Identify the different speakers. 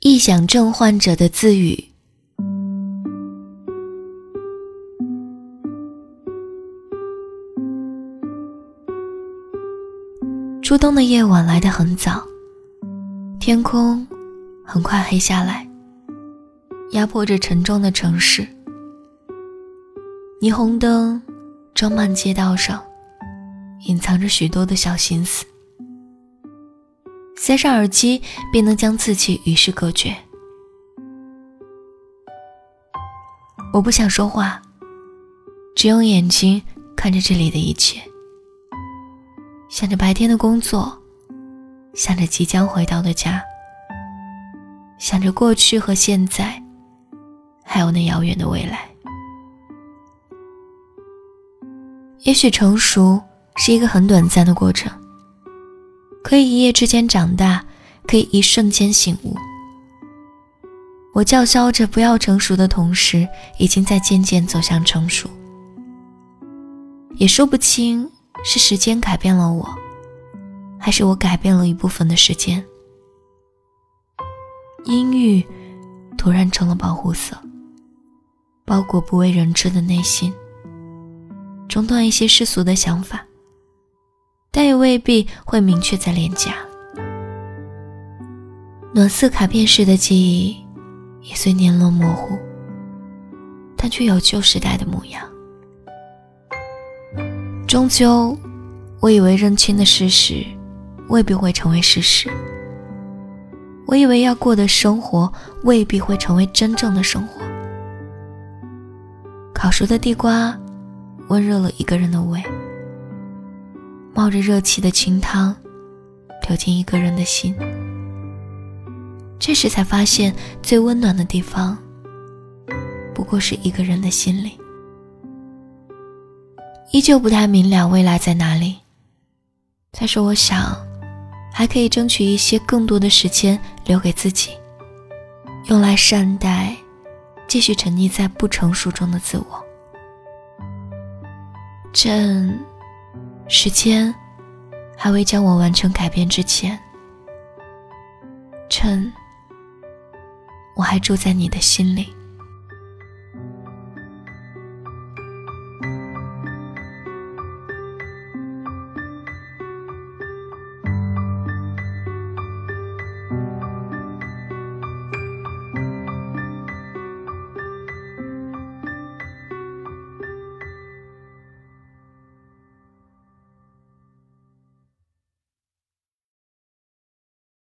Speaker 1: 臆想症患者的自语。初冬的夜晚来得很早，天空很快黑下来，压迫着沉重的城市。霓虹灯装满街道上，隐藏着许多的小心思。塞上耳机，便能将自己与世隔绝。我不想说话，只用眼睛看着这里的一切。想着白天的工作，想着即将回到的家，想着过去和现在，还有那遥远的未来。也许成熟是一个很短暂的过程，可以一夜之间长大，可以一瞬间醒悟。我叫嚣着不要成熟的同时，已经在渐渐走向成熟，也说不清。是时间改变了我，还是我改变了一部分的时间？阴郁突然成了保护色，包裹不为人知的内心，中断一些世俗的想法，但也未必会明确在脸颊。暖色卡片式的记忆也随年轮模糊，但却有旧时代的模样。终究，我以为认清的事实，未必会成为事实。我以为要过的生活，未必会成为真正的生活。烤熟的地瓜，温热了一个人的胃；冒着热气的清汤，流进一个人的心。这时才发现，最温暖的地方，不过是一个人的心里。依旧不太明了未来在哪里。再说，我想还可以争取一些更多的时间留给自己，用来善待继续沉溺在不成熟中的自我。趁时间还未将我完成改变之前，趁我还住在你的心里。